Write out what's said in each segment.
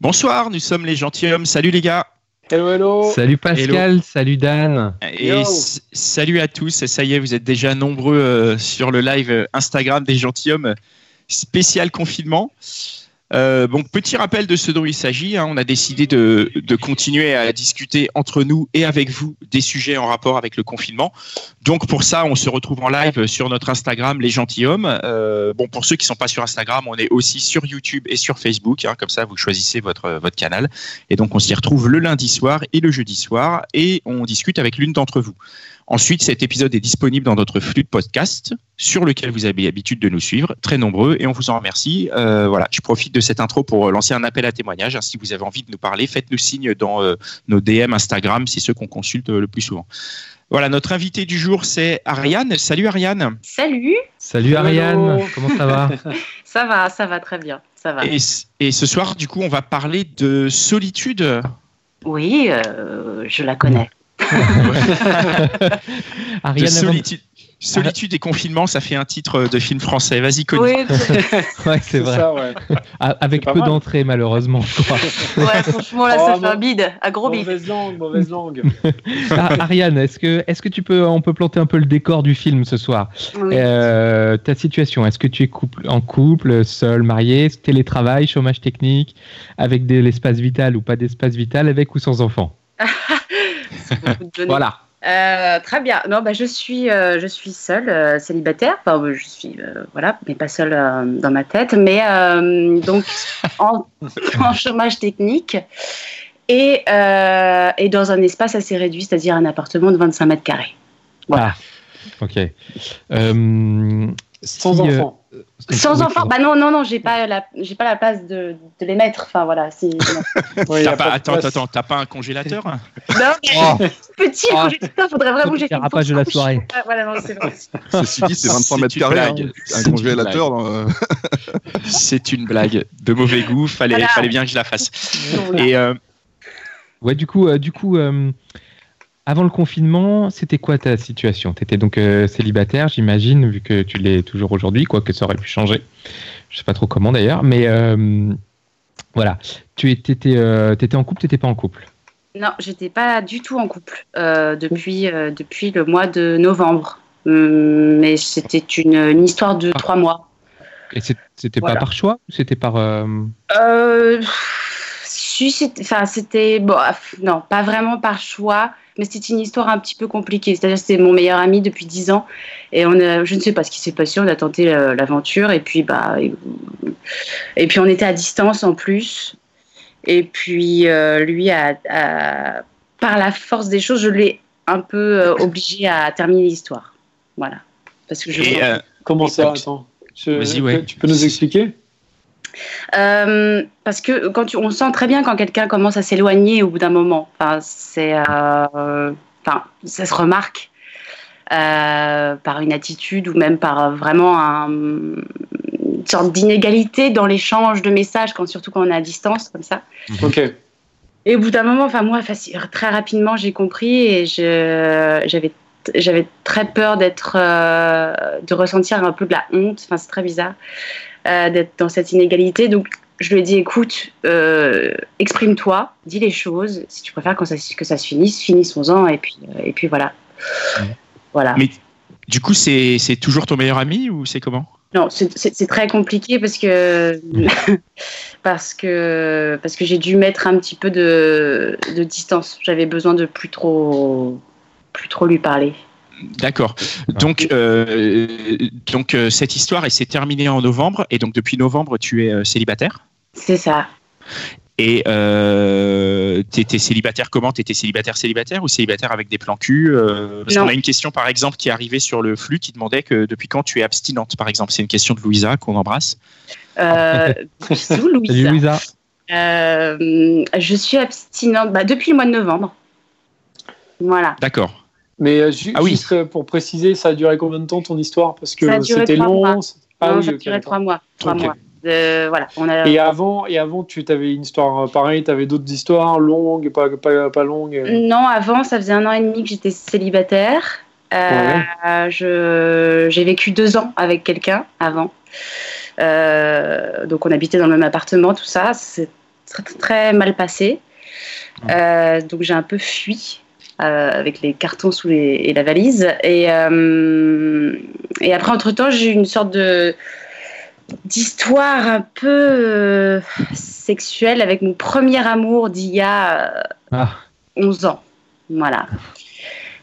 Bonsoir, nous sommes les gentilshommes. Salut les gars. Hello, hello. Salut Pascal, salut Dan. Et Yo. salut à tous. Ça y est, vous êtes déjà nombreux euh, sur le live euh, Instagram des gentilshommes spécial confinement. Euh, bon, petit rappel de ce dont il s'agit. hein. On a décidé de, continuer à discuter entre nous et avec vous des sujets en rapport avec le confinement. Donc pour ça, on se retrouve en live sur notre Instagram, les gentilshommes. Euh, bon, pour ceux qui sont pas sur Instagram, on est aussi sur YouTube et sur Facebook. hein. Comme ça, vous choisissez votre votre canal. Et donc on s'y retrouve le lundi soir et le jeudi soir et on discute avec l'une d'entre vous. Ensuite, cet épisode est disponible dans notre flux de podcast sur lequel vous avez l'habitude de nous suivre, très nombreux, et on vous en remercie. Euh, voilà, je profite de cette intro pour lancer un appel à témoignage. hein. Si vous avez envie de nous parler, faites-nous signe dans euh, nos DM Instagram, c'est ceux qu'on consulte euh, le plus souvent. Voilà, notre invité du jour, c'est Ariane. Salut Ariane. Salut, Salut Hello. Ariane, comment ça va ça va, ça va très bien, ça va. Et, et ce soir, du coup, on va parler de solitude. Oui, euh, je la connais. Ariane, solitude. Solitude et confinement, ça fait un titre de film français. Vas-y, Connie. Oui, ouais, c'est vrai. ça, ouais. Avec peu d'entrées malheureusement, je crois. ouais, franchement, là, Oh, ça fait un bide, un gros bide. Mauvaise langue, mauvaise langue. Ah, Ariane, est-ce que, est-ce que tu peux, on peut planter un peu le décor du film ce soir? Oui. Euh, Ta situation, est-ce que tu es couple, en couple, seul, marié, télétravail, chômage technique, avec de l'espace vital ou pas d'espace vital, avec ou sans enfant? Beaucoup de données. Voilà. Euh, très bien. Non, bah, je suis, euh, je suis seule, euh, célibataire. Enfin, je suis, euh, voilà, mais pas seule euh, dans ma tête. Mais euh, donc en, en chômage technique et, euh, et dans un espace assez réduit, c'est-à-dire un appartement de 25 mètres carrés. Voilà. Ah, ok. Euh, Sans si, euh, enfant. Sans oui, enfant, bah non, non, non, j'ai pas la, j'ai pas la place de, de les mettre. Enfin voilà, c'est non. Ouais, T'as pas, pas attends, place. attends, t'as pas un congélateur Non, mais Oh, petit Oh. congélateur, faudrait vraiment que j'ai rapage de la soirée. Ah, voilà, non, c'est vrai. Ceci dit, c'est 23 C'est mètres une carrés, blague. hein. Un congélateur. euh, C'est une blague de mauvais goût. Fallait, Voilà. fallait bien que je la fasse. Voilà. Et euh, Ouais, du coup, euh, du coup euh, avant le confinement, c'était quoi ta situation? Tu étais donc euh, célibataire, j'imagine, vu que tu l'es toujours aujourd'hui, quoique ça aurait pu changer. Je sais pas trop comment d'ailleurs, mais euh, voilà. Tu étais, euh, en couple, t'étais pas en couple? Non, j'étais pas du tout en couple depuis, depuis le mois de novembre. Hum, mais c'était une, une histoire de Ah. trois mois. Et c'était Voilà. pas par choix c'était par. euh, Enfin, c'était. Bon, ah, non, pas vraiment par choix, mais c'était une histoire un petit peu compliquée. C'est-à-dire, c'était mon meilleur ami depuis dix ans. Et on a, je ne sais pas ce qui s'est passé, on a tenté euh, l'aventure. Et puis, bah. Et, et puis, on était à distance en plus. Et puis, euh, lui, a, a- par la force des choses, je l'ai un peu euh, obligé à terminer l'histoire. Voilà. Parce que je. et, euh, Comment ça Attends. Je- ouais. Tu peux nous expliquer? Euh, parce que quand tu, on sent très bien quand quelqu'un commence à s'éloigner au bout d'un moment. Enfin, c'est, euh, enfin, ça se remarque euh, par une attitude ou même par vraiment un- une sorte d'inégalité dans l'échange de messages, quand, surtout quand on est à distance comme ça. Ok. Et au bout d'un moment, enfin moi, très rapidement, j'ai compris et j'avais, j'avais très peur d'être, euh, de ressentir un peu de la honte. Enfin, c'est très bizarre d'être dans cette inégalité. Donc, je lui ai dit, écoute, euh, exprime-toi, dis les choses. Si tu préfères quand ça, que ça se finisse, finissons-en et puis, euh, et puis voilà. Ouais. Voilà. Mais- du coup, c'est toujours ton meilleur ami ou c'est comment? Non, c'est très compliqué parce que parce que parce que j'ai dû mettre un petit peu de, de distance. J'avais besoin de plus trop plus trop lui parler. D'accord. Donc, euh, donc euh, cette histoire, elle s'est terminée en novembre, et donc depuis novembre, tu es euh, célibataire? C'est ça. Et euh, t'étais célibataire comment? T'étais célibataire célibataire ou célibataire avec des plans cul euh, Parce Non. qu'on a une question par exemple qui est arrivée sur le flux qui demandait que depuis quand tu es abstinente par exemple? C'est une question de Louisa qu'on embrasse. Euh, bisous, Salut Louisa. Louisa. Euh, je suis abstinente bah, depuis le mois de novembre. Voilà. D'accord. Mais euh, ju- Ah oui. juste euh, pour préciser, ça a duré combien de temps ton histoire? Parce que Ça a duré c'était trois long. mois. Ah non, oui, ça durait d'accord. trois mois. Trois mois. Euh, voilà. On a... Et avant, et avant, tu avais une histoire euh, pareille, tu avais d'autres histoires longues et pas, pas, pas longues? Non, avant, ça faisait un an et demi que j'étais célibataire. Euh, je- J'ai vécu deux ans avec quelqu'un avant. Euh, donc on habitait dans le même appartement, tout ça. C'est très, très mal passé. Euh, donc j'ai un peu fui avec les cartons sous les, et la valise. Et, euh, et après, entre-temps, j'ai eu une sorte de d'histoire un peu euh, sexuelle avec mon premier amour d'il y a euh, Ah, 11 ans. Voilà.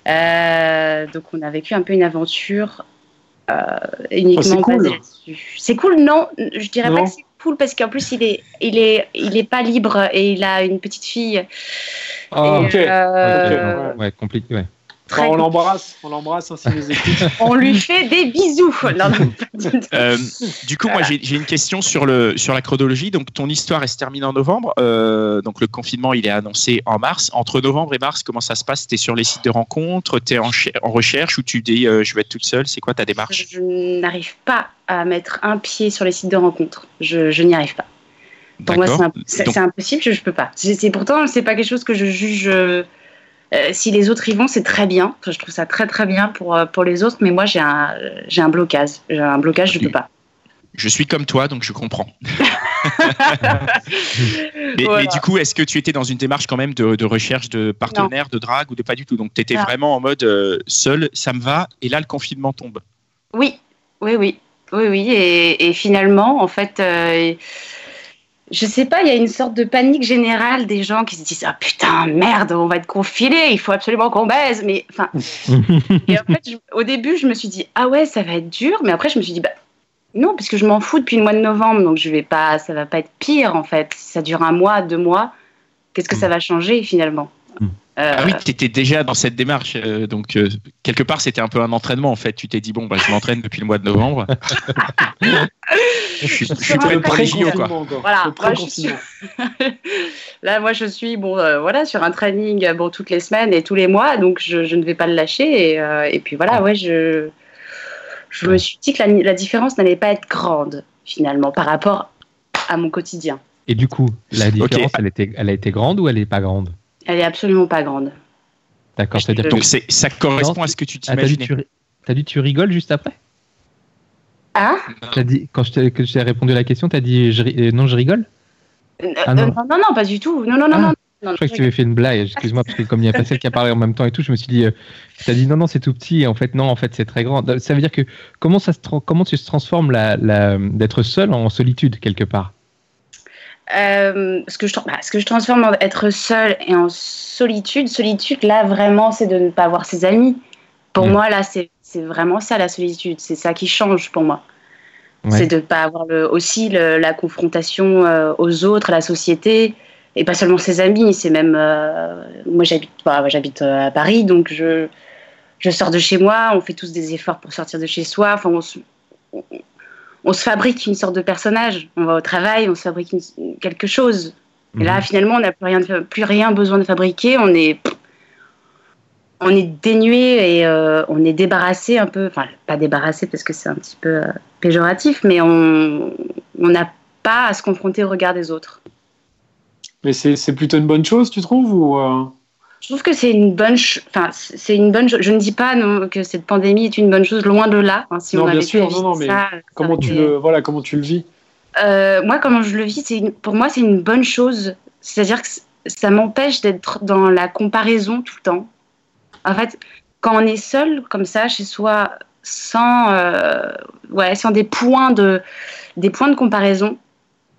Euh, donc on a vécu un peu une aventure euh, uniquement Oh, cool. basée là-dessus. C'est cool, non? Je dirais Non. pas que c'est cool parce qu'en plus il est, il est, il est pas libre et il a une petite fille. Ah, Et, ok. euh, Ok, ouais, compliqué. Ouais. Très- on l'embrasse, on l'embrasse écoute. on lui fait des bisous. Non, non. Euh, du coup, moi, j'ai une question sur, le, sur la chronologie. Donc, ton histoire, elle se termine en novembre. Euh, donc, le confinement, il est annoncé en mars. Entre novembre et mars, comment ça se passe? Tu es sur les sites de rencontres Tu es en, en recherche ou tu dis euh, je vais être toute seule? C'est quoi ta démarche? Je n'arrive pas à mettre un pied sur les sites de rencontres. Je, je n'y arrive pas. Pour moi, c'est impossible, je, je peux pas. C'est c'est- pourtant, c'est pas quelque chose que je juge. Euh, si les autres y vont, c'est très bien. Enfin, je trouve ça très très bien pour, euh, pour les autres, mais moi j'ai un, j'ai un blocage. J'ai un blocage, je peux pas. je suis comme toi, donc je comprends. mais, Voilà. mais du coup, est-ce que tu étais dans une démarche quand même de, de recherche de partenaires, de drague ou de pas du tout? Donc, tu étais Non. vraiment en mode euh, seul, ça me va, et là, le confinement tombe. Oui, oui, oui, oui, oui. Et, et finalement, en fait, euh, je sais pas, il y a une sorte de panique générale des gens qui se disent ah putain merde, on va être confinés, il faut absolument qu'on baise. Mais enfin, et en fait, je- au début, je me suis dit ah ouais, ça va être dur, mais après, je me suis dit bah non, parce que je m'en fous depuis le mois de novembre, donc je vais pas, ça va pas être pire en fait. Si ça dure un mois, deux mois, qu'est-ce que ça va changer finalement? Mm. Euh, Ah oui, tu étais déjà dans cette démarche. euh, donc, euh, quelque part, c'était un peu un entraînement, en fait. Tu t'es dit, bon, bah, je m'entraîne depuis le mois de novembre. je suis, je suis prêt pour les JO, quoi. Voilà, moi, je suis-. Là, moi, je suis bon, euh, voilà, sur un training euh, bon, toutes les semaines et tous les mois, donc je, je ne vais pas le lâcher. Et, euh, et puis voilà, ouais, je, je me suis dit que la, la différence n'allait pas être grande, finalement, par rapport à mon quotidien. Et du coup, la différence, elle, était, elle a été grande ou elle n'est pas grande? Elle est absolument pas grande. D'accord, c'est-à-dire que Donc, c'est- ça correspond Non, à ce que tu Ah, t'as dit, t'imaginais. tu, ri- t'as dit tu rigoles juste après? Ah? T'as dit, Quand je t'ai, répondu à la question, t'as dit je euh, non, je rigole? Euh, Ah, euh, non. non. non, non, pas du tout. Non, non, non, Ah, non. non, Je crois que tu avais fait une blague, excuse-moi, parce que comme il n'y a pas celle qui a parlé en même temps et tout, je me suis dit, euh, t'as dit non, non, c'est tout petit, et en fait, non, en fait, c'est très grand. Ça veut dire que comment, ça se, tra- comment tu se transformes la, la- d'être seul en solitude, quelque part? Euh, ce, que je, tra- bah, ce que je transforme en être seul et en solitude, solitude, là, vraiment, c'est de ne pas avoir ses amis. Pour Mm. moi, là, c'est vraiment ça, la solitude. C'est ça qui change pour moi. Ouais. C'est de ne pas avoir le, aussi le- la confrontation euh, aux autres, à la société, et pas seulement ses amis. C'est même. euh, moi, j'habite bah, j'habite à Paris, donc je, je sors de chez moi. On fait tous des efforts pour sortir de chez soi. Enfin, on, se, on, on se fabrique une sorte de personnage. On va au travail, on se fabrique une- quelque chose. Et là, Mhm. finalement, on n'a plus rien, plus rien besoin de fabriquer. On est, on est dénué et euh, on est débarrassé un peu. Enfin, pas débarrassé parce que c'est un petit peu euh, péjoratif, mais on n'a pas à se confronter au regard des autres. Mais c'est c'est plutôt une bonne chose, tu trouves ou euh, Je trouve que c'est une bonne, enfin, c'est une bonne. Je ne dis pas non, que cette pandémie est une bonne chose, loin de là. hein. si Non, on bien avait sûr, non, non, mais ça, comment tu été- le voilà comment tu le vis? Euh, moi, comment je le vis, c'est une- pour moi, c'est une bonne chose. C'est-à-dire que ça m'empêche d'être dans la comparaison tout le temps. En fait, quand on est seul comme ça chez soi, sans, euh, ouais, sans des points de, des points de comparaison,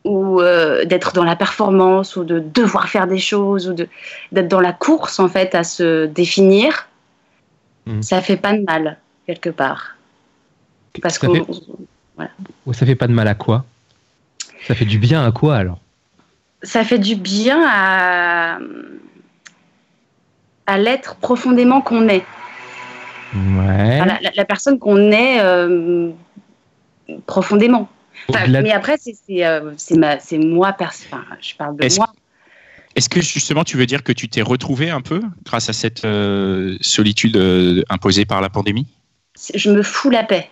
ou euh, d'être dans la performance, ou de devoir faire des choses, ou de d'être dans la course en fait à se définir, Mhm. ça fait pas de mal quelque part. Parce ça, que fait, Ouais, ça fait pas de mal à quoi? Ça fait du bien à quoi alors? Ça fait du bien à, à l'être profondément qu'on est. Ouais. Enfin, la, la- la personne qu'on est euh, profondément. Enfin, mais après, c'est euh, moi, perso- enfin, je parle de Est-ce- moi. Est-ce que justement tu veux dire que tu t'es retrouvé un peu grâce à cette euh, solitude euh, imposée par la pandémie? Je me fous la paix.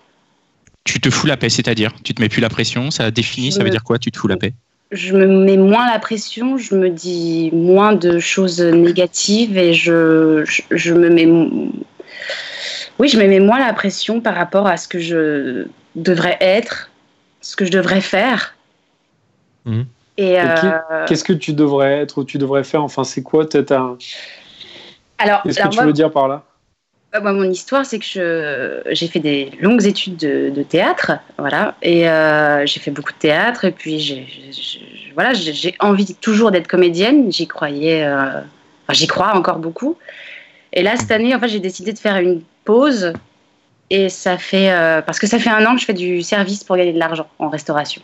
Tu te fous la paix, c'est-à-dire tu te mets plus la pression, ça définit, Je ça veut dire quoi Tu te fous la paix? Je me mets moins la pression, je me dis moins de choses négatives et je, je, je me mets. Oui, je me mets moins la pression par rapport à ce que je devrais être, ce que je devrais faire. Mhm. Et euh, Qu'est-ce que tu devrais être ou tu devrais faire? Enfin, c'est quoi peut-être un... alors, Qu'est-ce que tu moi, veux dire par là? Bah, moi, mon histoire, c'est que je- j'ai fait des longues études de, de théâtre, voilà, et euh, j'ai fait beaucoup de théâtre, et puis j'ai, j'ai- j'ai- voilà, j'ai j'ai envie toujours d'être comédienne. J'y croyais, euh, enfin, j'y crois encore beaucoup. Et là, cette année, en fait, j'ai décidé de faire une pause, et ça fait euh, parce que ça fait un an que je fais du service pour gagner de l'argent en restauration,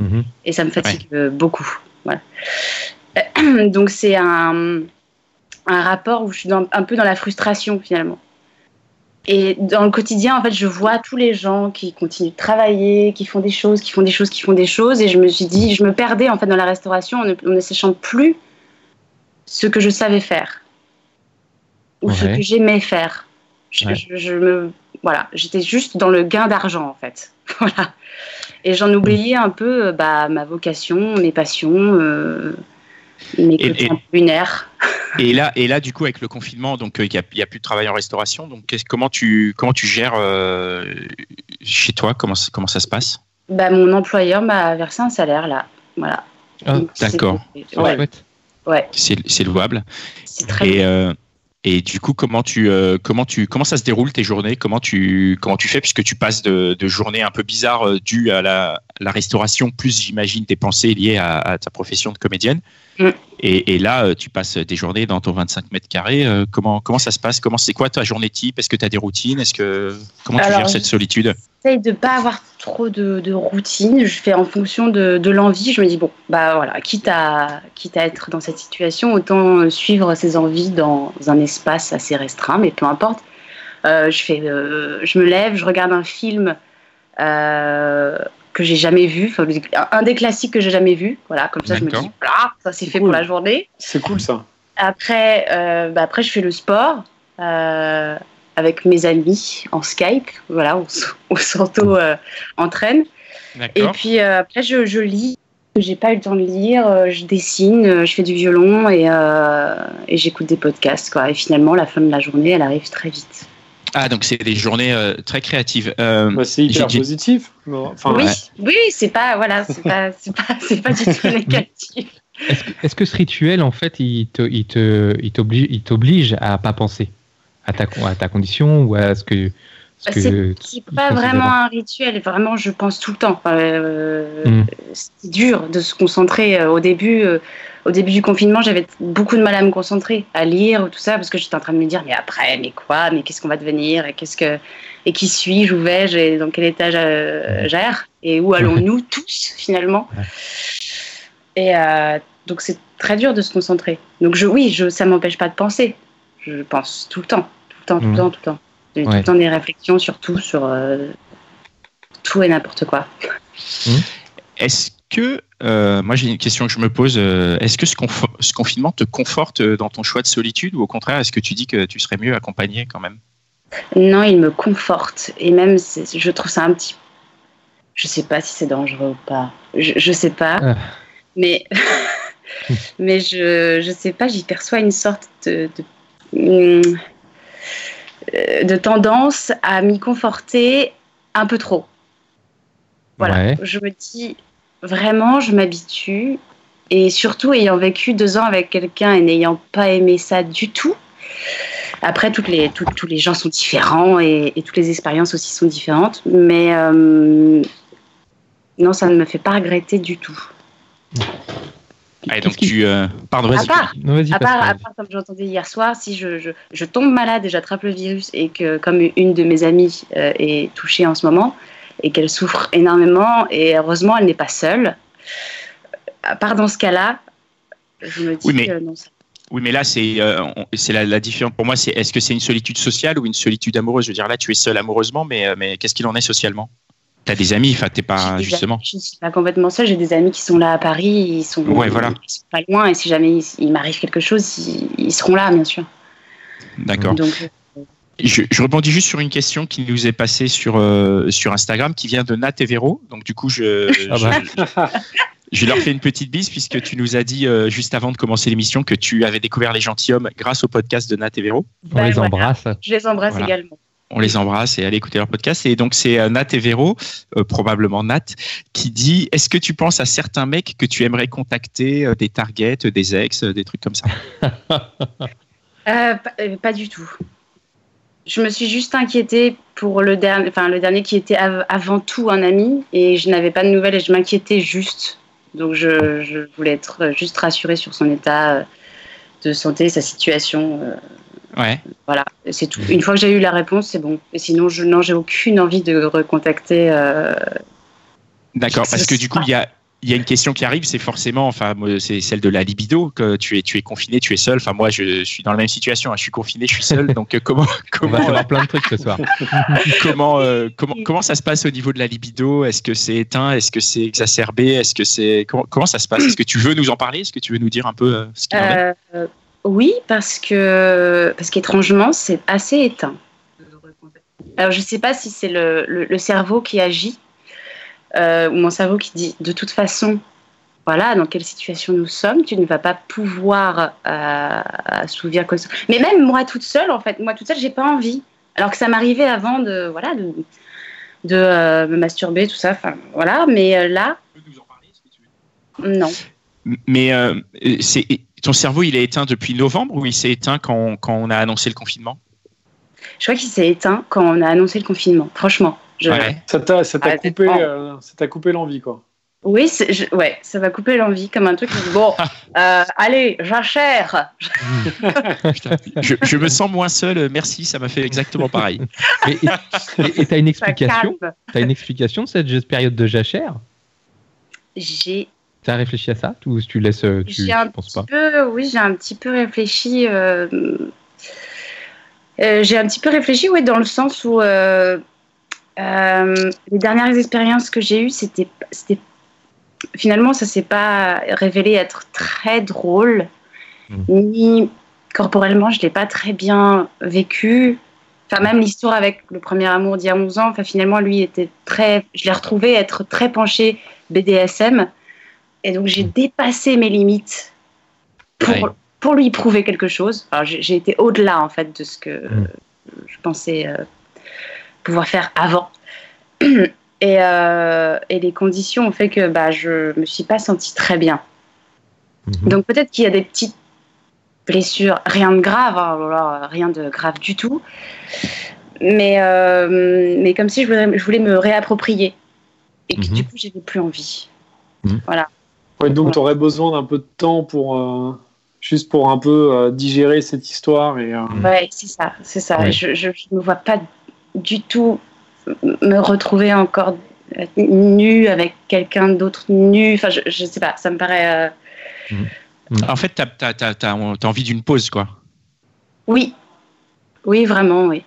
Mhm. et ça me fatigue euh, beaucoup, voilà. Donc c'est un un rapport où je suis dans- un peu dans la frustration finalement. Et dans le quotidien, en fait, je vois tous les gens qui continuent de travailler, qui font des choses, qui font des choses, qui font des choses. Et je me suis dit, je me perdais en fait dans la restauration en ne, en ne sachant plus ce que je savais faire ou ce que j'aimais faire. Je, Ouais. je- je me, voilà, j'étais juste dans le gain d'argent en fait. Voilà. Et j'en oubliais un peu euh, bah, ma vocation, mes passions, euh, mes Et- lunaires. Et là, et là, du coup, avec le confinement, donc euh, il n'y a, il y a plus de travail en restauration. Donc, comment tu comment tu gères euh, chez toi? Comment ça- comment ça se passe? Bah, mon employeur m'a versé un salaire là. Voilà. Ah, d'accord. Ouais, ouais, C'est c'est louable. c'est très Et euh, et du coup, comment tu euh, comment tu comment ça se déroule tes journées? Comment tu comment tu fais? Puisque tu passes de, de journées un peu bizarres euh, dues à la, la restauration plus j'imagine des pensées liées à, à ta profession de comédienne. Mm. Et, et là, euh, tu passes des journées dans ton 25 mètres carrés. comment comment ça se passe? Comment c'est quoi ta journée type? Est-ce que tu as des routines? Est-ce que comment tu gères cette solitude? J'essaye de pas avoir trop de, de routine. Je fais en fonction de, de l'envie. Je me dis bon, bah voilà, quitte à quitte à être dans cette situation, autant suivre ses envies dans un espace assez restreint, mais peu importe. Euh, je fais, euh, je me lève, je regarde un film euh, que j'ai jamais vu, un des classiques que j'ai jamais vu. Voilà, comme ça je me dis, ah, ça c'est fait Cool. pour la journée. C'est cool ça. Après, bah après, je fais le sport avec mes amis en Skype. Voilà, on, on s'auto-entraîne. Et D'accord. puis euh, après, je, je lis. J'ai pas eu le temps de lire. euh, je dessine, euh, je fais du violon et, euh, et j'écoute des podcasts. Quoi. Et finalement, la fin de la journée, elle arrive très vite. Ah donc c'est des journées euh, très créatives. Euh, Bah, c'est hyper j'ai- positif. Enfin, oui, ouais. oui, c'est pas, voilà, c'est pas, c'est pas, c'est pas du tout négatif. Est-ce que, est-ce que ce rituel, en fait, il te, il te, il t'oblige, il t'oblige à pas penser? À ta, à ta condition ou à ce que, que C'est pas vraiment un rituel. Vraiment, je pense tout le temps. Enfin, euh, Mm. C'est dur de se concentrer. Euh, Au début, euh, au début du confinement, j'avais beaucoup de mal à me concentrer, à lire ou tout ça, parce que j'étais en train de me dire, mais après, mais quoi, mais qu'est-ce qu'on va devenir et qu'est-ce que et qui suis-je, où vais-je et dans quel état je- j'erre et où allons-nous tous finalement. Ouais. Et euh, donc c'est très dur de se concentrer. Donc je, oui, je, ça m'empêche pas de penser. Je pense tout le temps, temps, tout le temps, tout le temps. J'ai tout le temps des réflexions sur tout, sur euh, tout et n'importe quoi. Est-ce que, euh, moi j'ai une question que je me pose, euh, est-ce que ce, confinement te conforte dans ton choix de solitude ou au contraire est-ce que tu dis que tu serais mieux accompagné quand même? Non, il me conforte. Et même, je trouve ça un petit. Je sais pas si c'est dangereux ou pas. Je, je sais pas. Ah. Mais, mais je, je sais pas, j'y perçois une sorte de, de, euh, de tendance à m'y conforter un peu trop. Voilà. Ouais. Je me dis, vraiment, je m'habitue. Et surtout, ayant vécu deux ans avec quelqu'un et n'ayant pas aimé ça du tout. Après, toutes les, tout- tous les gens sont différents et, et toutes les expériences aussi sont différentes. Mais euh, non, ça ne me fait pas regretter du tout. Ah, donc tu, euh, pardon, À vas-y. part, Non, vas-y, à part, à part, comme j'entendais hier soir, si je, je, je tombe malade et j'attrape le virus et que comme une de mes amies euh, est touchée en ce moment et qu'elle souffre énormément et heureusement elle n'est pas seule. à part dans ce cas-là, je me dis Oui, mais- que non. ça- Oui, mais là, c'est euh, la, la différence. Pour moi, c'est est-ce que c'est une solitude sociale ou une solitude amoureuse? Je veux dire, là, tu es seul amoureusement, mais, euh, mais qu'est-ce qu'il en est socialement? T'as des amis, enfin, t'es pas justement. amis- Je ne suis pas complètement seule. J'ai des amis qui sont là à Paris. Ils sont, Ouais, voilà. ils sont pas loin. Et si jamais il, il m'arrive quelque chose, ils, ils seront là, bien sûr. D'accord. Donc, Je, je rebondis juste sur une question qui nous est passée sur, euh, sur Instagram, qui vient de Nat et Véro. Donc, du coup, je, Ah bah. je, je leur fais une petite bise puisque tu nous as dit euh, juste avant de commencer l'émission que tu avais découvert les gentilshommes grâce au podcast de Nat et Véro. On Ben les voilà. embrasse. je les embrasse Voilà. également. On les embrasse et allez écouter leur podcast. Et donc, c'est euh, Nat et Véro, euh, probablement Nat, qui dit Est-ce que tu penses à certains mecs que tu aimerais contacter, euh, des targets, des ex, des trucs comme ça? Pas, pas du tout. Je me suis juste inquiétée pour le dernier, enfin le dernier qui était av- avant tout un ami et je n'avais pas de nouvelles et je m'inquiétais juste. Donc je, voulais être juste rassurée sur son état de santé, sa situation. Euh, Ouais. voilà, c'est tout. Une fois que j'ai eu la réponse, c'est bon. Et sinon, je non, j'ai aucune envie de recontacter. euh, D'accord, parce que du coup, il y a, il y a une question qui arrive, c'est forcément, enfin, moi, c'est celle de la libido, que tu es, tu es confiné, tu es seul. Enfin, moi, je, suis dans la même situation, hein, je suis confiné, je suis seul. Donc, euh, comment, On va comment, savoir plein de trucs ce soir. comment, euh, comment, comment ça se passe au niveau de la libido? Est-ce que c'est éteint? Est-ce que c'est exacerbé? Est-ce que c'est comment, comment ça se passe? Est-ce que tu veux nous en parler? Est-ce que tu veux nous dire un peu euh, ce qu'il en est? Euh, oui, parce que parce qu'étrangement, c'est assez éteint. Alors, je ne sais pas si c'est le, le- le cerveau qui agit euh, ou mon cerveau qui dit de toute façon, voilà, dans quelle situation nous sommes, tu ne vas pas pouvoir euh, assouvir quoi que ce soit. Mais même moi toute seule, en fait, moi toute seule, j'ai pas envie. Alors que ça m'arrivait avant de voilà de, de euh, me masturber, tout ça. Enfin voilà, mais euh, là, non. Mais euh, c'est ton cerveau, il est éteint depuis novembre ou il s'est éteint quand, quand on a annoncé le confinement? Je crois qu'il s'est éteint quand on a annoncé le confinement. Franchement, je, Ouais. Ça t'a ça t'a Ah, coupé, euh, ça t'a coupé l'envie, quoi. Oui, je- ouais, ça va couper l'envie comme un truc. Bon, euh, allez, j'achère. Je, je me sens moins seul. Merci, ça m'a fait exactement pareil. Et t'as une explication? T'as une explication de cette période de jachère? J'ai T'as réfléchi à ça? Ou tu laisses euh, tu, penses pas? peu, oui, j'ai un petit peu réfléchi. euh, euh, j'ai un petit peu réfléchi, oui, dans le sens où euh, les dernières expériences que j'ai eues, c'était, c'était finalement, ça s'est pas révélé être très drôle, Mm. ni corporellement, je l'ai pas très bien vécu. Enfin, même l'histoire avec le premier amour d'il y a 11 ans, enfin, finalement, lui était très. Je l'ai retrouvé être très penché BDSM. Et donc, j'ai dépassé mes limites pour, Ouais. pour lui prouver quelque chose. Alors, j'ai été au-delà, en fait, de ce que Mm. je pensais euh, pouvoir faire avant. Et, euh, et les conditions ont fait que bah, je me suis pas sentie très bien. Mhm. Donc peut-être qu'il y a des petites blessures, rien de grave, hein, voilà, rien de grave du tout. Mais, euh, mais comme si je voulais, je voulais me réapproprier. Et que du coup, j'avais plus envie. Ouais, donc tu aurais besoin d'un peu de temps pour euh, juste pour un peu euh, digérer cette histoire et euh, Mm. Ouais, c'est ça, c'est ça. Ouais. Je, je, je me vois pas du tout me retrouver encore euh, nue avec quelqu'un d'autre nu. Enfin, je, je sais pas, ça me paraît. euh, En fait, t'as as, t'as- t'as- t'as envie d'une pause, quoi. Oui, oui, vraiment, oui,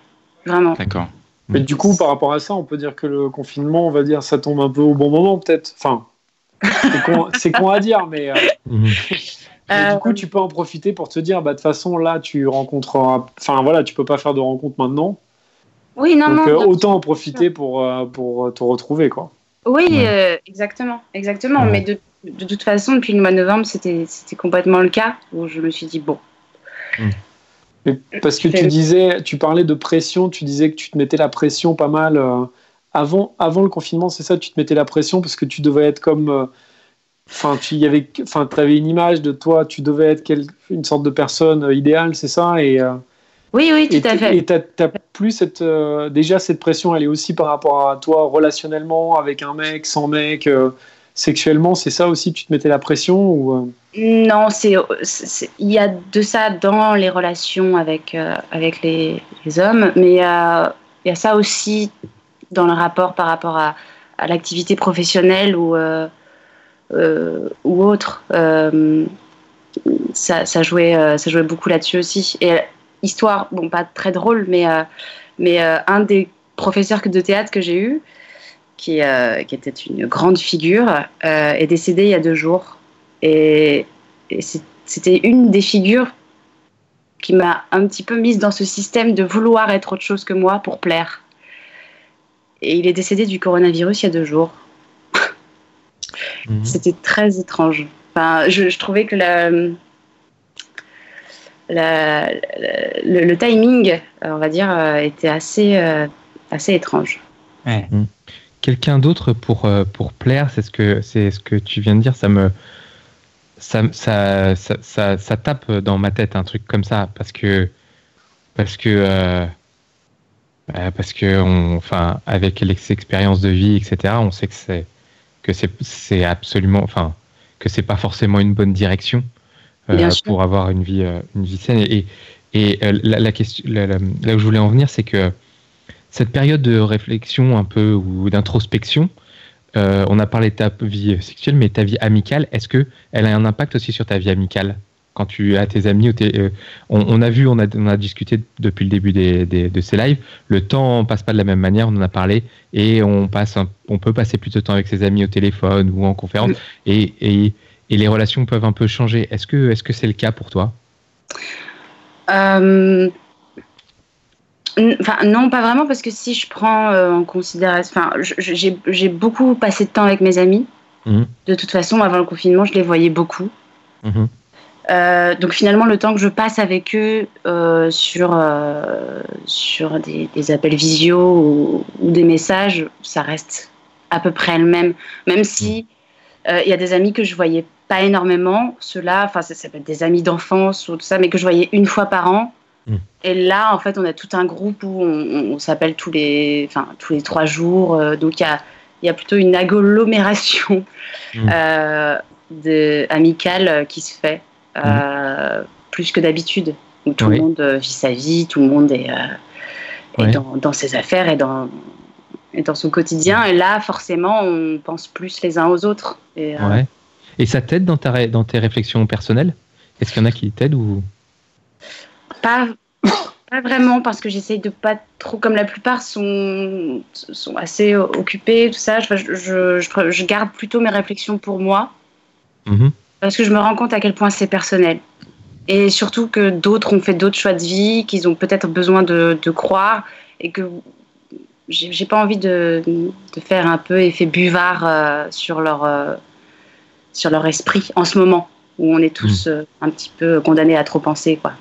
vraiment. D'accord. Mais du coup, par rapport à ça, on peut dire que le confinement, on va dire, ça tombe un peu au bon moment, peut-être. Enfin, c'est con, à dire, mais, euh, Mhm. mais Euh, du coup, tu peux en profiter pour te dire, bah, de toute façon, là, tu rencontreras. Enfin, voilà, tu peux pas faire de rencontre maintenant. Oui, non, donc, non. euh, bien autant en profiter pour, euh, pour te retrouver, quoi. Oui, Ouais. euh, exactement, exactement. Ouais. Mais de, de toute façon, depuis le mois de novembre, c'était c'était complètement le cas où je me suis dit bon. Mais parce que tu disais, tu parlais de pression, tu disais que tu te mettais la pression pas mal euh, avant, avant le confinement, c'est ça, tu te mettais la pression parce que tu devais être comme, euh, enfin, tu y avais, enfin, avais une image de toi, tu devais être quel- une sorte de personne euh, idéale, c'est ça, et euh, Oui, oui, tout et à fait. et t'as t'as plus cette, euh, déjà cette pression, elle est aussi par rapport à toi relationnellement avec un mec, sans mec, euh, sexuellement, c'est ça aussi, tu te mettais la pression ou euh, Non, il y a de ça dans les relations avec avec les, les hommes, mais il y a ça aussi dans le rapport par rapport à, l'activité professionnelle où euh, ou autre. Ça, ça, jouait, ça jouait beaucoup là-dessus aussi. Et histoire, bon, pas très drôle, mais, mais un des professeurs de théâtre que j'ai eu, qui, qui, était une grande figure, est décédé il y a deux jours. Et, c'était une des figures qui m'a un petit peu mise dans ce système de vouloir être autre chose que moi pour plaire. Et il est décédé du coronavirus il y a deux jours. Mhm. C'était très étrange. Enfin, je, trouvais que le, le, timing, on va dire, euh, était assez, euh, assez étrange. Mhm. Quelqu'un d'autre pour, euh, pour plaire, c'est ce, que, ce que tu viens de dire, ça me, ça, ça, ça, ça, tape dans ma tête un truc comme ça parce que parce que euh, parce que on, enfin avec l'expérience de vie etc on sait que c'est que c'est absolument enfin que c'est pas forcément une bonne direction euh, pour avoir une vie euh, une vie saine. Et, et la, question là où je voulais en venir c'est que cette période de réflexion un peu ou d'introspection euh, on a parlé de ta vie sexuelle, mais ta vie amicale, est-ce que elle a un impact aussi sur ta vie amicale? Quand tu as tes amis euh, on, a vu, on a, on a, discuté depuis le début de ces lives. Le temps passe pas de la même manière, on en a parlé, et on passe, on peut passer plus de temps avec ses amis au téléphone ou en conférence, et, et, les relations peuvent un peu changer. Est-ce que, est-ce que c'est le cas pour toi? Euh, Enfin, non, pas vraiment, parce que si je prends euh, en considération. Enfin, j'ai beaucoup passé de temps avec mes amis. Mhm. De toute façon, avant le confinement, je les voyais beaucoup. Mhm. Euh, donc finalement, le temps que je passe avec eux euh, sur, sur des, appels visio ou, des messages, ça reste à peu près le même. Même si il y a des amis que je voyais pas énormément, ceux-là, enfin ça, ça peut être des amis d'enfance ou tout ça, mais que je voyais une fois par an. Mm. Et là, en fait, on a tout un groupe où on, s'appelle tous les, enfin, tous les trois jours. Euh, donc, il y a, y a, plutôt une agglomération mm. euh, de, amicale euh, qui se fait, mm. plus que d'habitude. Où tout le monde vit sa vie, tout le monde est, dans, dans, ses affaires et dans, et dans son quotidien. Et là, forcément, on pense plus les uns aux autres. Et, et ça t'aide dans, ta, dans tes réflexions personnelles? Est-ce qu'il y en a qui t'aident ou? Pas, pas vraiment, parce que j'essaye de pas trop, comme la plupart sont, sont assez occupés, tout ça. Je, je, je, garde plutôt mes réflexions pour moi, mhm. Parce que je me rends compte à quel point c'est personnel. Et surtout que d'autres ont fait d'autres choix de vie, qu'ils ont peut-être besoin de, de, croire, et que j'ai pas envie de, de, faire un peu effet buvard euh, sur, leur, euh, sur leur esprit en ce moment, où on est tous mhm. euh, un petit peu condamnés à trop penser. quoi.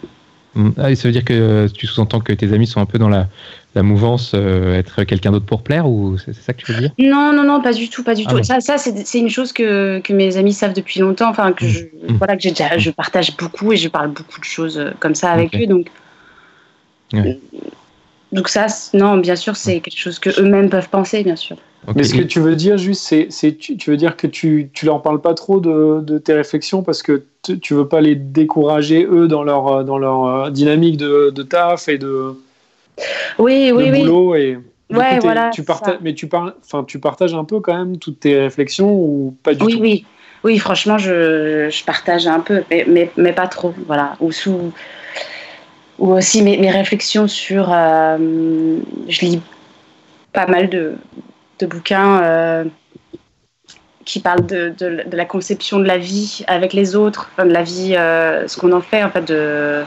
Mm. Ah, ça veut dire que tu sous-entends que tes amis sont un peu dans la, la mouvance, euh, être quelqu'un d'autre pour plaire, ou c'est ça que tu veux dire? Non, non, non, pas du tout, pas du ah tout. Ça, ça c'est une chose que, que, mes amis savent depuis longtemps, enfin que, mm. je, mm. voilà, que déjà, je partage beaucoup et je parle beaucoup de choses euh, comme ça avec eux, donc. Donc ça, non, bien sûr, c'est quelque chose que eux-mêmes peuvent penser, bien sûr. Mais ce que tu veux dire, juste, c'est, tu, tu, veux dire que tu, tu leur parles pas trop de, de tes réflexions parce que tu veux pas les décourager eux dans leur dans leur euh, dynamique de, de taf et de oui oui boulot et ouais, voilà, tu partages mais tu enfin tu partages un peu quand même toutes tes réflexions ou pas du oui, tout? oui. Oui oui franchement je, je, partage un peu mais, mais, mais pas trop voilà. Ou sous ou aussi mes, mes réflexions sur euh, je lis pas mal de, de bouquins euh, qui parle de, de, la conception de la vie avec les autres, enfin de la vie, euh, ce qu'on en fait, en fait, de,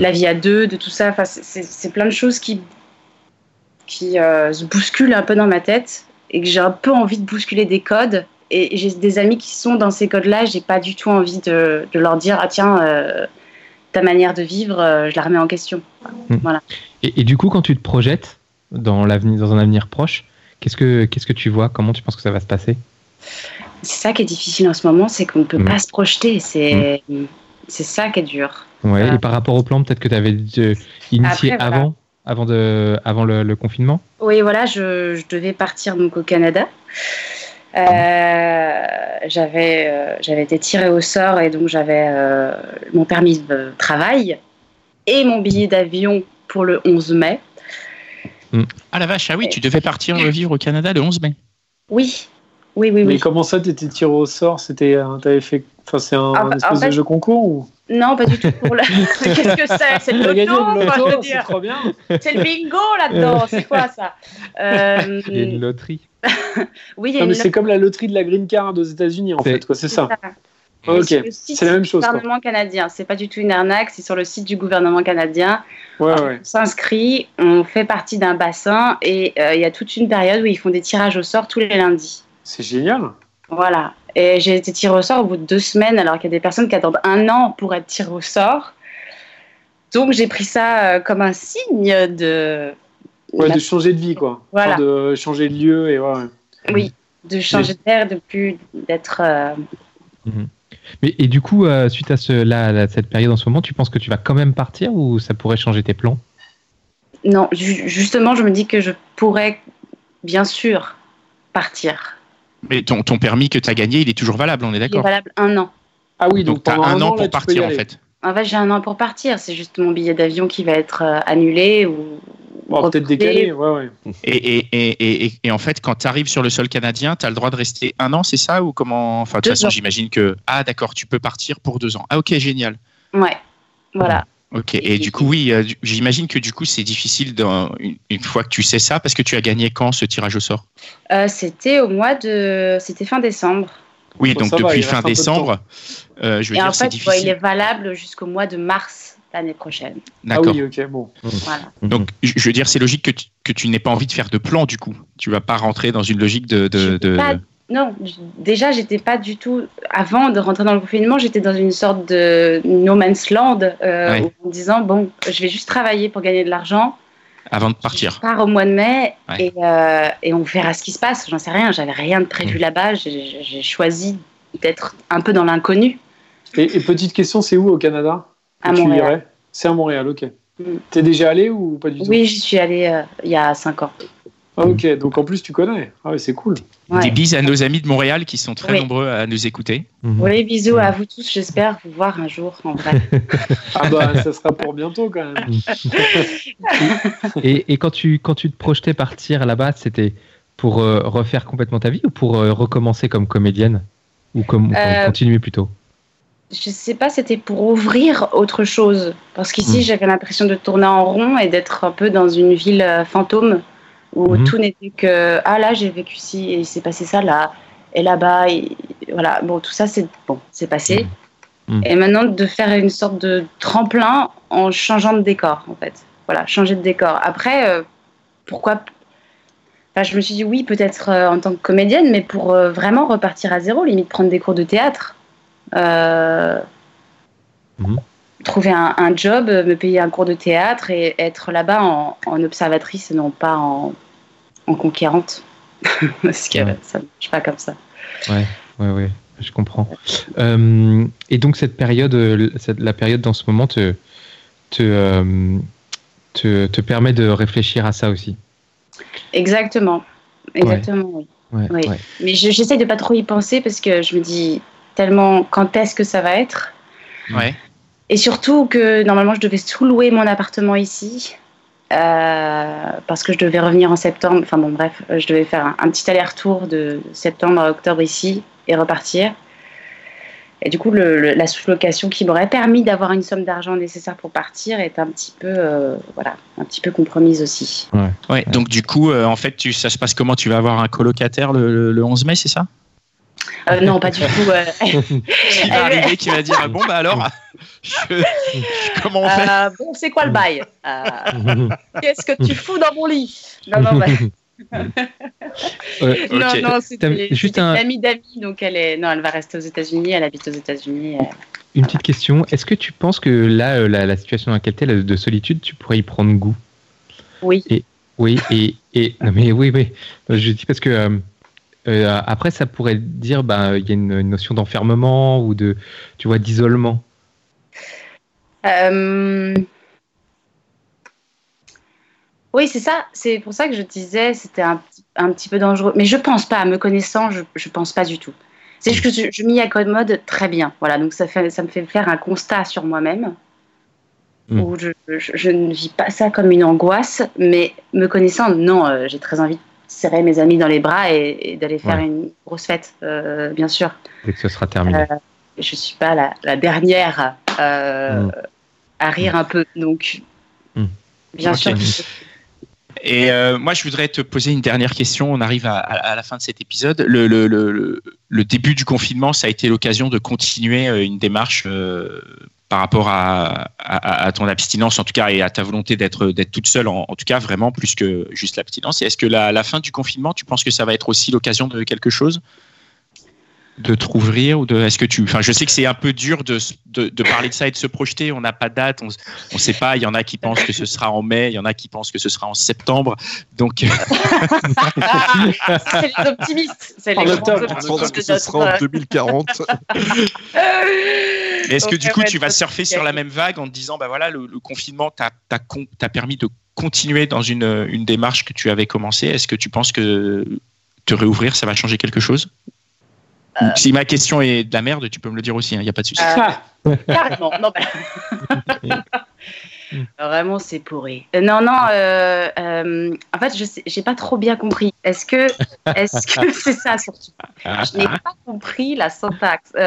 la vie à deux, de tout ça. Enfin, c'est plein de choses qui, qui euh, se bousculent un peu dans ma tête et que j'ai un peu envie de bousculer des codes. Et j'ai des amis qui sont dans ces codes-là, j'ai pas du tout envie de, de, leur dire ah tiens euh, ta manière de vivre, je la remets en question. Hmm. Voilà. Et, et, du coup, quand tu te projettes dans dans un avenir proche, qu'est-ce que qu'est-ce que tu vois? Comment tu penses que ça va se passer? C'est ça qui est difficile en ce moment, c'est qu'on ne peut mm. pas se projeter. C'est mm. C'est ça qui est dur. Ouais, Et par rapport au plan, peut-être que tu avais euh, initié avant, avant, de, avant le, confinement? Oui, voilà, je, je, devais partir donc au Canada. Euh, j'avais euh, j'avais été tirée au sort et donc j'avais mon permis de travail et mon billet d'avion pour le 11 mai. Ah la vache, ah oui, tu devais partir vivre au Canada le 11 mai. Oui, Oui, oui, Mais oui. comment ça, t'étais tiré au sort? C'était, euh, t'avais fait, enfin, c'est un, Ah, bah, espèce en fait- de jeu concours ou? Non, pas du tout pour. Qu'est-ce que c'est? C'est le loto, le quoi, je veux loto, c'est trop bien. C'est le bingo là-dedans. C'est quoi ça? Euh, Il y a une loterie. Oui, il y a Non, une mais c'est comme la loterie de la green card aux États-unis, en C'est- fait, quoi. C'est ça. Mais Ok, sur le site c'est la même du chose, quoi. gouvernement canadien. C'est pas du tout une arnaque, c'est sur le site du gouvernement canadien. Ouais, ouais. On s'inscrit, on fait partie d'un bassin et euh, il y a toute une période où ils font des tirages au sort tous les lundis. C'est génial. Voilà. Et j'ai été tirée au sort au bout de deux semaines, alors qu'il y a des personnes qui attendent un an pour être tirées au sort. Donc j'ai pris ça euh, comme un signe de. Ouais, de changer de vie, quoi. Voilà. Enfin, de changer de lieu et ouais. ouais. Oui, de changer d'air, de plus d'être. euh, Mais, et du coup, euh, suite à ce, là, là, cette période en ce moment, tu penses que tu vas quand même partir ou ça pourrait changer tes plans? Non, ju- justement, je me dis que je pourrais, bien sûr, partir. Mais ton, ton permis que tu as gagné, il est toujours valable, on est Il est d'accord valable un an. Ah oui, donc, Donc, tu as un an pour partir, en fait. En fait, j'ai un an pour partir. C'est juste mon billet d'avion qui va être euh, annulé ou. Bon, peut-être décalé, ouais, ouais. Et, et, et, et, et- et en fait, quand tu arrives sur le sol canadien, tu as le droit de rester un an, c'est ça Ou comment Enfin, de toute façon, j'imagine que. Ah, d'accord, tu peux partir pour deux ans. Ah, ok, génial. Ouais. Voilà. Ok, et du coup, oui, euh, j'imagine que du coup, c'est difficile dans- une, une fois que tu sais ça, parce que tu as gagné quand ce tirage au sort? Euh, c'était au mois de. C'était fin décembre. Oui, Bon, donc va, depuis fin de décembre, euh, je veux Et dire, en c'est difficile. ouais, il est valable jusqu'au mois de mars l'année prochaine. Ah D'accord. oui, ok, bon. Voilà. Donc, je veux dire, c'est logique que tu, que tu n'aies pas envie de faire de plan, du coup. Tu vas pas rentrer dans une logique de. de, Je de- pas- Non, déjà, j'étais pas du tout. Avant de rentrer dans le confinement, j'étais dans une sorte de no man's land, euh, Ouais. en me disant bon, je vais juste travailler pour gagner de l'argent. Avant de Je partir. pars au mois de mai Ouais. et, euh, et on verra ce qui se passe. J'en sais rien, j'avais rien de prévu Mm. là-bas. J'ai choisi d'être un peu dans l'inconnu. Et, et petite question, c'est où au Canada À Montréal. irais? C'est à Montréal, ok. Mm. T'es déjà allé ou pas du tout? Oui, j'y suis allée euh, il y a cinq ans. Ah, ok, donc en plus tu connais. Ah ouais, c'est cool. Ouais. Des bises à nos amis de Montréal qui sont très Oui. nombreux à nous écouter. Mhm. Oui, bisous à vous tous. J'espère vous voir un jour en vrai. Ah bah ça sera pour bientôt quand même. Et, et quand, tu, quand tu te projetais partir là-bas, c'était pour euh, refaire complètement ta vie ou pour euh, recommencer comme comédienne Ou comme ou Euh, continuer plutôt? je sais pas, c'était pour ouvrir autre chose. Parce qu'ici, Mm. j'avais l'impression de tourner en rond et d'être un peu dans une ville euh, fantôme où Mhm. tout n'était que ah là j'ai vécu ci et il s'est passé ça là et là-bas et voilà bon tout ça c'est bon c'est passé Mhm. et maintenant de faire une sorte de tremplin en changeant de décor en fait voilà changer de décor après euh, pourquoi Enfin, je me suis dit oui peut-être euh, en tant que comédienne mais pour euh, vraiment repartir à zéro limite prendre des cours de théâtre Mhm. Trouver un, un job, euh, me payer un cours de théâtre et être là-bas en, en observatrice et non pas en, en conquérante. Parce que Ouais. ça ne marche pas comme ça. Ouais, ouais, ouais, je comprends. Euh, et donc cette période, euh, cette- la période dans ce moment te, te, euh, te, te permet de réfléchir à ça aussi. Exactement. Exactement, oui. Ouais, Oui. ouais. Mais je- j'essaie de pas trop y penser parce que je me dis tellement quand est-ce que ça va être? Ouais. Et surtout que normalement je devais sous-louer mon appartement ici. euh, parce que je devais revenir en septembre. Enfin bon, bref, je devais faire un, un petit aller-retour de septembre à octobre ici et repartir. Et du coup, le- le- la sous-location qui m'aurait permis d'avoir une somme d'argent nécessaire pour partir est un petit peu, euh, voilà, un petit peu compromise aussi. Ouais. Donc, du coup, euh, en fait, tu, ça se passe comment? Tu vas avoir un colocataire le, le- le 11 mai, c'est ça? Euh, non, pas du tout. euh, Qui va arriver, qui va dire ah, Bon, bah alors, je- comment on fait euh, bon, c'est quoi le bail Euh, Qu'est-ce que tu fous dans mon lit Non, non, bah, Ouais, non, T'as- juste un- une amie d'amis, donc elle est, non, elle va rester aux États-Unis, elle habite aux États-Unis. Une petite question. Est-ce que tu penses que là, la, la situation dans laquelle tu es, de solitude, tu pourrais y prendre goût? Oui. Oui, et, et non mais oui, oui. Je dis parce que euh, après, ça pourrait dire, ben, il y a une, une notion d'enfermement ou de, tu vois, d'isolement. Euh, Oui, c'est ça. C'est pour ça que je disais c'était un, petit- un petit peu dangereux. Mais je pense pas, me connaissant, je, je pense pas du tout. C'est juste que je, je m'y accommode très bien. Voilà, donc ça, fait, ça me fait faire un constat sur moi-même Mm. où je, je- je ne vis pas ça comme une angoisse, mais me connaissant, non, euh, j'ai très envie de serrer mes amis dans les bras et, d'aller faire une grosse fête, bien sûr. Dès que ce sera terminé. je suis pas la, la dernière mm. à rire un peu, donc mm. bien sûr. Et euh, moi, je voudrais te poser une dernière question. On arrive à, la fin de cet épisode. Le, le, le, le, début du confinement, ça a été l'occasion de continuer euh, une démarche euh, par rapport à, ton abstinence, en tout cas, et à ta volonté d'être toute seule, en, tout cas, vraiment plus que juste l'abstinence. Et est-ce que la fin du confinement, tu penses que ça va être aussi l'occasion de quelque chose? De te rouvrir ou de est-ce que tu enfin je sais que c'est un peu dur de, de, parler de ça et de se projeter. On n'a pas de date. On ne sait pas. Il y en a qui pensent que ce sera en mai. Il y en a qui pensent que ce sera en septembre. Donc ah, c'est les optimistes. C'est les optimistes. Que ce sera en 2040 est-ce que du coup tu vas surfer sur la même vague en te disant bah voilà le, confinement t'a permis de continuer dans une, une démarche que tu avais commencé est-ce que tu penses que te réouvrir ça va changer quelque chose? Euh, si ma question est de la merde, tu peux me le dire aussi, il hein, n'y a pas de souci. Euh, carrément. Non, bah. Vraiment, c'est pourri. Euh, non, non. en fait, je n'ai pas trop bien compris. Est-ce que, est-ce que c'est ça surtout? Je n'ai pas compris la syntaxe.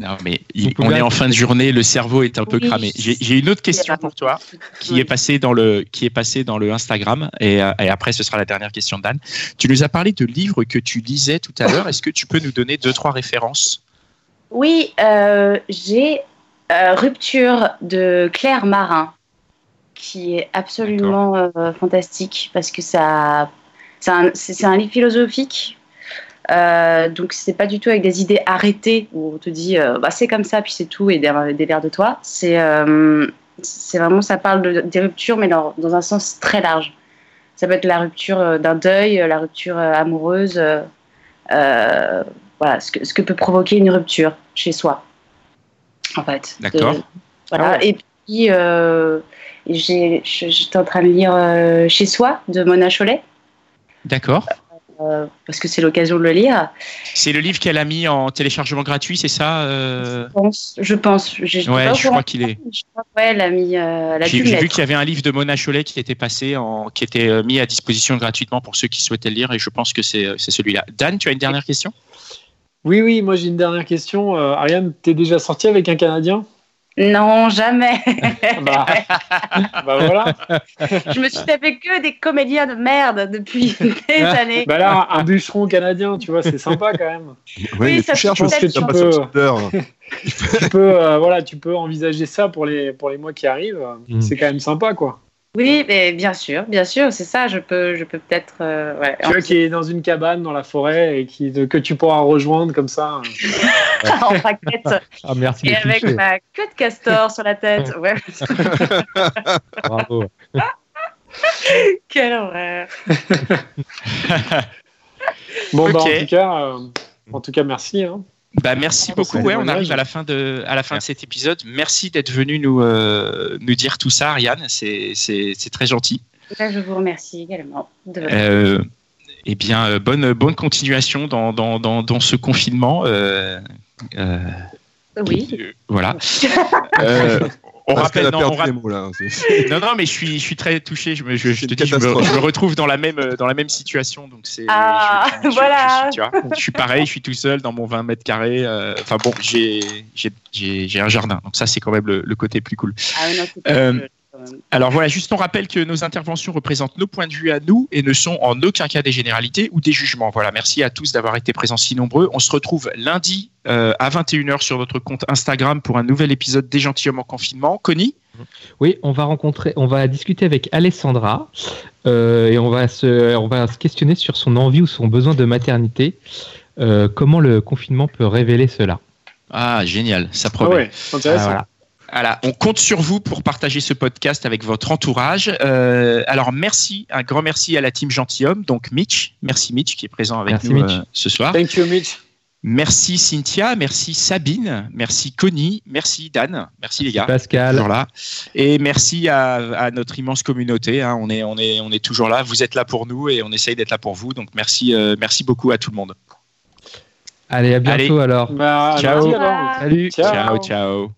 Non, mais on est en fin de journée, le cerveau est un peu cramé. J'ai une autre question pour toi qui est passée dans le qui est passée dans le Instagram et, euh, et après ce sera la dernière question d'Anne. Tu nous as parlé de livres que tu lisais tout à l'heure. Est-ce que tu peux nous donner deux trois références? Oui, euh, j'ai euh, Rupture de Claire Marin qui est absolument fantastique parce que ça c'est un, livre philosophique euh, donc c'est pas du tout avec des idées arrêtées où on te dit euh, bah, c'est comme ça puis c'est tout et derrière de toi. C'est euh, c'est vraiment ça parle de, des ruptures mais dans, un sens très large. Ça peut être la rupture d'un deuil, la rupture amoureuse, voilà ce que peut provoquer une rupture chez soi en fait. D'accord. Voilà ah et puis j'étais en train de lire Chez soi de Mona Cholet. D'accord. Euh, parce que c'est l'occasion de le lire. C'est le livre qu'elle a mis en téléchargement gratuit, c'est ça euh? Je pense. Je pense. ouais, je crois qu'il est. ouais, elle a mis. Euh, J'ai vu qu'il y avait un livre de Mona Cholet qui était passé, en, qui était mis à disposition gratuitement pour ceux qui souhaitaient le lire, et je pense que c'est celui-là. Dan, tu as une dernière question? Oui, oui, moi j'ai une dernière question. Ariane, t'es déjà sorti avec un Canadien? Non, jamais. bah, bah, voilà. Je me suis tapé que des comédiens de merde depuis des années. Bah là, un bûcheron canadien, tu vois, c'est sympa quand même. Oui, ça cherche aussi, tu peux, tu peux, euh, voilà, tu peux envisager ça pour les, pour les mois qui arrivent. Mm. C'est quand même sympa, quoi. Oui, mais bien sûr, bien sûr, c'est ça. Je peux, je peux peut-être. Euh, tu vois, qui est dans une cabane dans la forêt et qui, que tu pourras rejoindre comme ça. en paquette. Ah, merci. Et avec ma queue de castor sur la tête. Ouais. Bravo. Quelle horreur. bon, bah, en tout cas, euh, en tout cas, merci. Hein. Bah, merci beaucoup. Ouais, on arrive à la fin de, à la fin de cet épisode. Merci d'être venu nous, euh, nous dire tout ça, Ariane. C'est très gentil. Je vous remercie également. Euh, eh bien, euh, bonne, bonne continuation dans, dans, dans, dans ce confinement. Euh, oui. voilà. on rappelle, non, non, non, mais je suis, je suis très touché. Je me, je, te dis, je me, retrouve dans la même, dans la même situation. Donc c'est. Ah, voilà. Je, je suis pareil, je suis tout seul dans mon 20 mètres carrés. Euh, enfin bon, j'ai, j'ai, un jardin. Donc ça, c'est quand même le, le, côté plus cool. Ah, non, euh, alors voilà, juste on rappelle que nos interventions représentent nos points de vue à nous et ne sont en aucun cas des généralités ou des jugements. Voilà, merci à tous d'avoir été présents si nombreux. On se retrouve lundi euh, à 21h sur notre compte Instagram pour un nouvel épisode des gentilshommes en confinement. Connie Oui, on va rencontrer, on va discuter avec Alessandra euh, et on va, se, on va se questionner sur son envie ou son besoin de maternité. Euh, comment le confinement peut révéler cela? Ah, génial, ça promet. Ah intéressant. Ah, voilà. Voilà, on compte sur vous pour partager ce podcast avec votre entourage. Euh, alors merci, un grand merci à la team gentilhomme, donc Mitch, merci Mitch qui est présent avec nous euh, ce soir. Thank you Mitch. Merci Cynthia, merci Sabine, merci Connie, merci Dan, merci les gars. Pascal. Toujours là. Et merci à, notre immense communauté. Hein. On, est, on, est, on est toujours là. Vous êtes là pour nous et on essaye d'être là pour vous. Donc merci, euh, merci beaucoup à tout le monde. Allez, à bientôt alors. Bah, ciao. Salut. ciao. ciao.